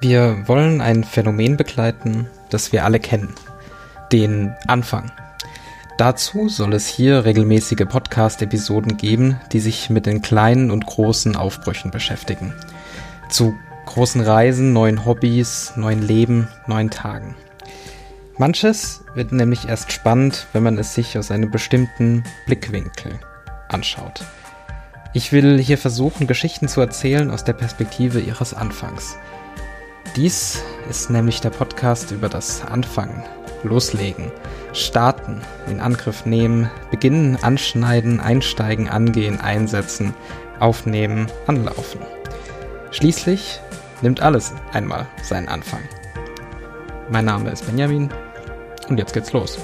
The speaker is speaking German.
Wir wollen ein Phänomen begleiten, das wir alle kennen. Den Anfang. Dazu soll es hier regelmäßige Podcast-Episoden geben, die sich mit den kleinen und großen Aufbrüchen beschäftigen. Zu großen Reisen, neuen Hobbys, neuen Leben, neuen Tagen. Manches wird nämlich erst spannend, wenn man es sich aus einem bestimmten Blickwinkel anschaut. Ich will hier versuchen, Geschichten zu erzählen aus der Perspektive ihres Anfangs. Dies ist nämlich der Podcast über das Anfangen, Loslegen, Starten, in Angriff nehmen, beginnen, anschneiden, einsteigen, angehen, einsetzen, aufnehmen, anlaufen. Schließlich nimmt alles einmal seinen Anfang. Mein Name ist Benjamin und jetzt geht's los.